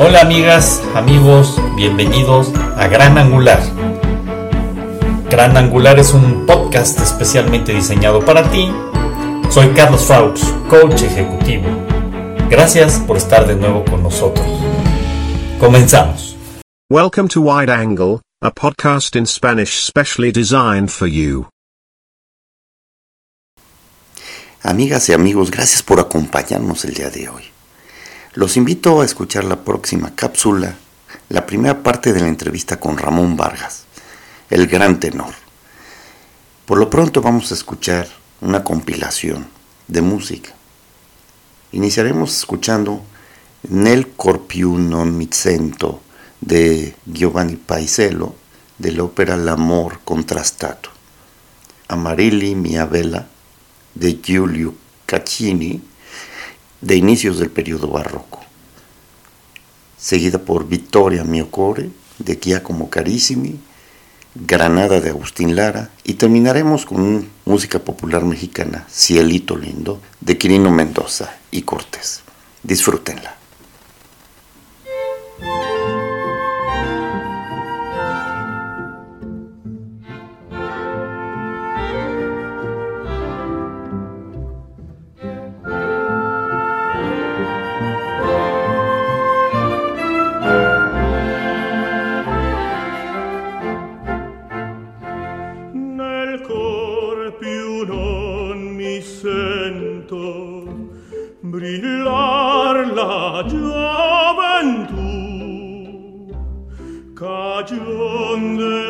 Hola amigas, amigos, bienvenidos a Gran Angular. Gran Angular es un podcast especialmente diseñado para ti. Soy Carlos Faux, coach ejecutivo. Gracias por estar de nuevo con nosotros. Comenzamos. Welcome to Wide Angle, a podcast in Spanish specially designed for you. Amigas y amigos, gracias por acompañarnos el día de hoy. Los invito a escuchar la próxima cápsula, la primera parte de la entrevista con Ramón Vargas, el gran tenor. Por lo pronto vamos a escuchar una compilación de música. Iniciaremos escuchando Nel Corpiu non mi sento de Giovanni Paisiello de la ópera L'amor contrastato. Amarilli mia vela de Giulio Caccini de inicios del periodo barroco, seguida por Vittoria mio core de Giacomo Carissimi, Granada de Agustín Lara y terminaremos con música popular mexicana, Cielito Lindo, de Quirino Mendoza y Cortés. Disfrútenla. brillar la gioventù cagion del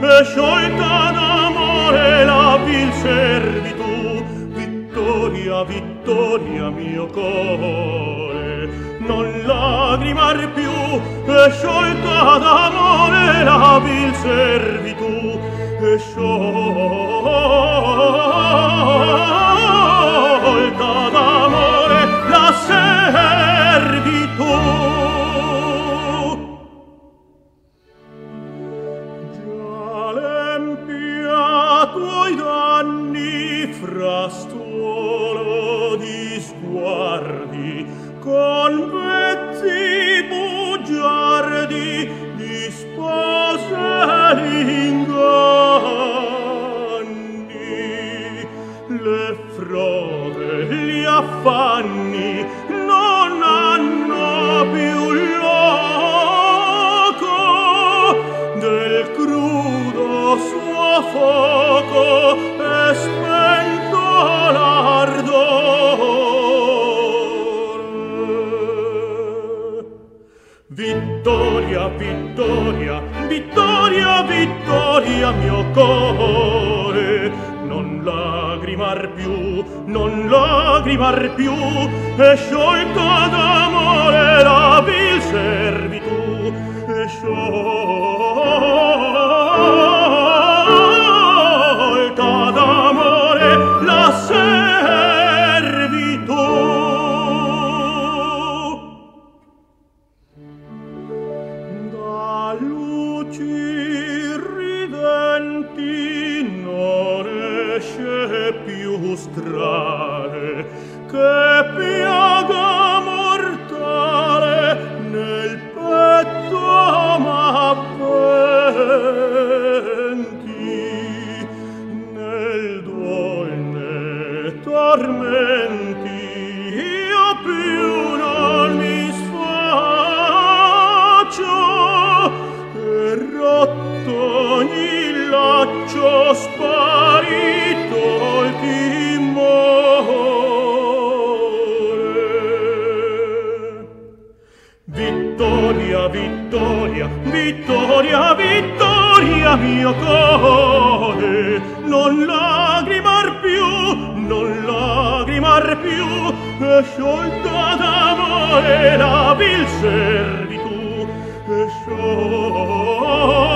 e sciolta d'amore la vil servitù. Vittoria vittoria mio core. Non lagrimar più. E sciolta d'amore la vil servitù. E sciolta d'amore guardi con pezzi bugiardi dispose l'inganni le frode gli affanni non hanno più loco del crudo suo fuoco è spento la vittoria, vittoria, vittoria, vittoria mio core. Non lagrimar più, non lagrimar più, e sciolta d'amore la vil servitù, e sciolta male che piaga mortale nel petto m'appenti nel dolne tormenti io più non mi sfaccio e rotto ogni laccio vittoria, vittoria, vittoria mio core. Non lagrimar più, non lagrimar più, è sciolta d'amore la vil servitù, è sciolta.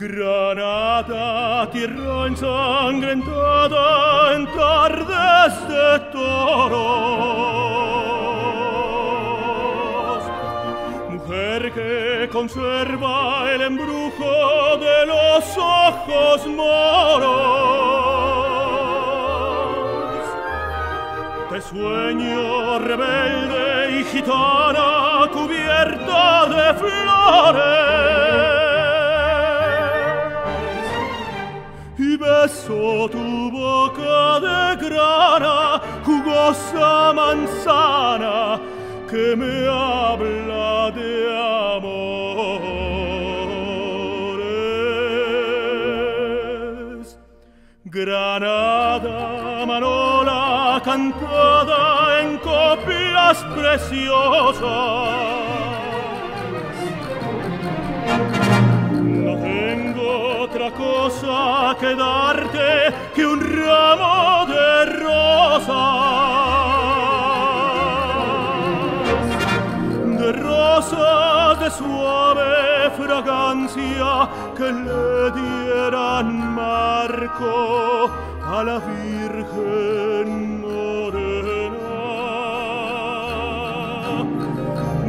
Granada, tierra ensangrentada en tardes de toros. Mujer que conserva el embrujo de los ojos moros. Te sueño rebelde y gitana cubierta de flores. beso tu boca de grana jugosa manzana que me habla de amores. Granada manola cantada en copias preciosas che d'arte che un ramo de rosa. De rosas de suave fragancia che le dieran marco a la Virgen morena.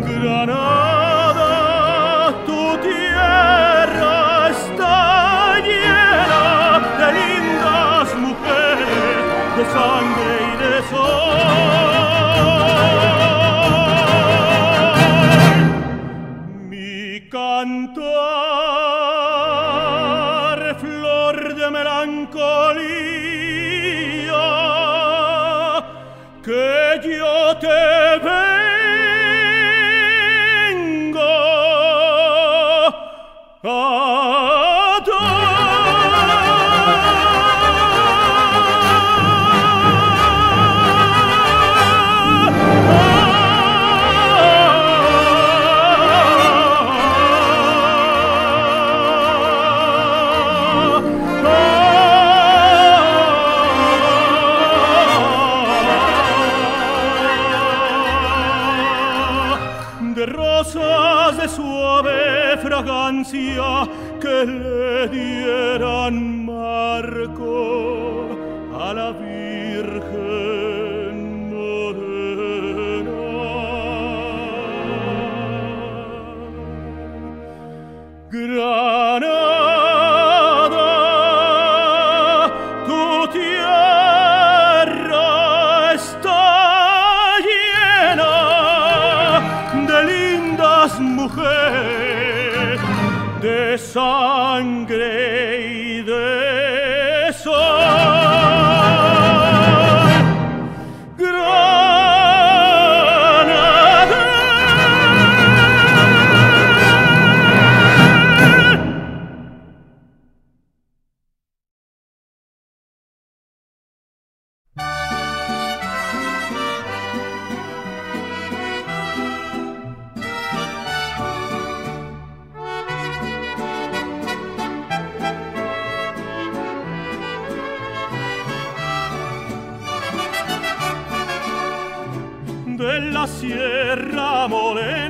Granada Dio te benedica. De suave fragancia que le dieran marco a la Virgen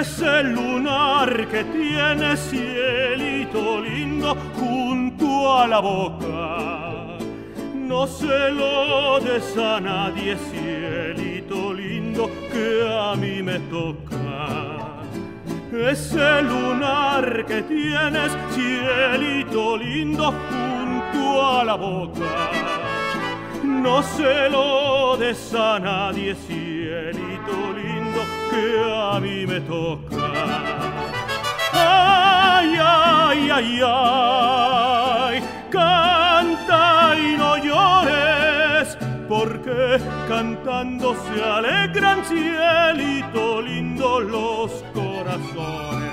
Ese lunar que tiene cielito lindo junto a la boca. No se lo des a nadie, cielito lindo, que a mí me toca. Ese lunar que tienes, cielito lindo, junto a la boca. No se lo des a nadie, cielito lindo, que a mí me toca. Ay, ay, ay, ay, canta y no llores, porque cantando se alegran, cielito lindo, los corazones.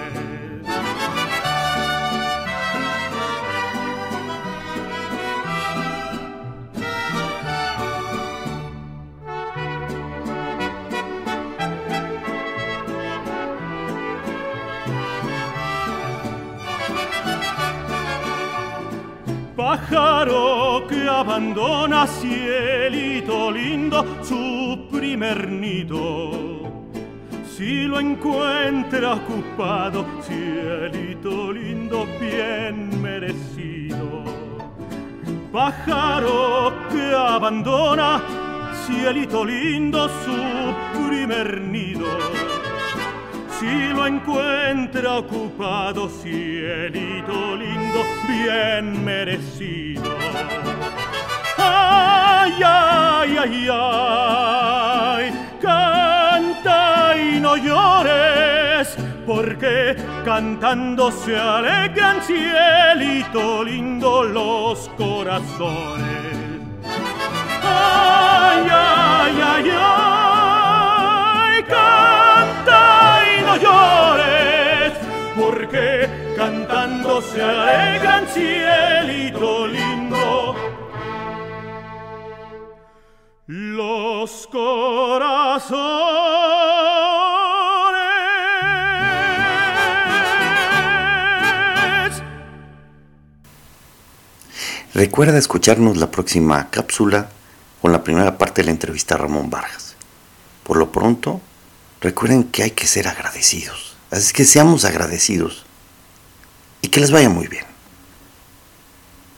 Pájaro que abandona cielito lindo su primer nido. Si lo encuentra ocupado, cielito lindo, bien merecido. Pájaro que abandona cielito lindo su primer nido. Si lo encuentra ocupado, cielito lindo, bien merecido. Ay, ay, ay, ay, canta y no llores, porque cantando se alegran, cielito lindo, los corazones. Ay, ay, ay, ay, canta se alegran, cielito lindo. Los corazones. Recuerda escucharnos la próxima cápsula con la primera parte de la entrevista a Ramón Vargas. Por lo pronto, recuerden que hay que ser agradecidos. Así que seamos agradecidos y que les vaya muy bien.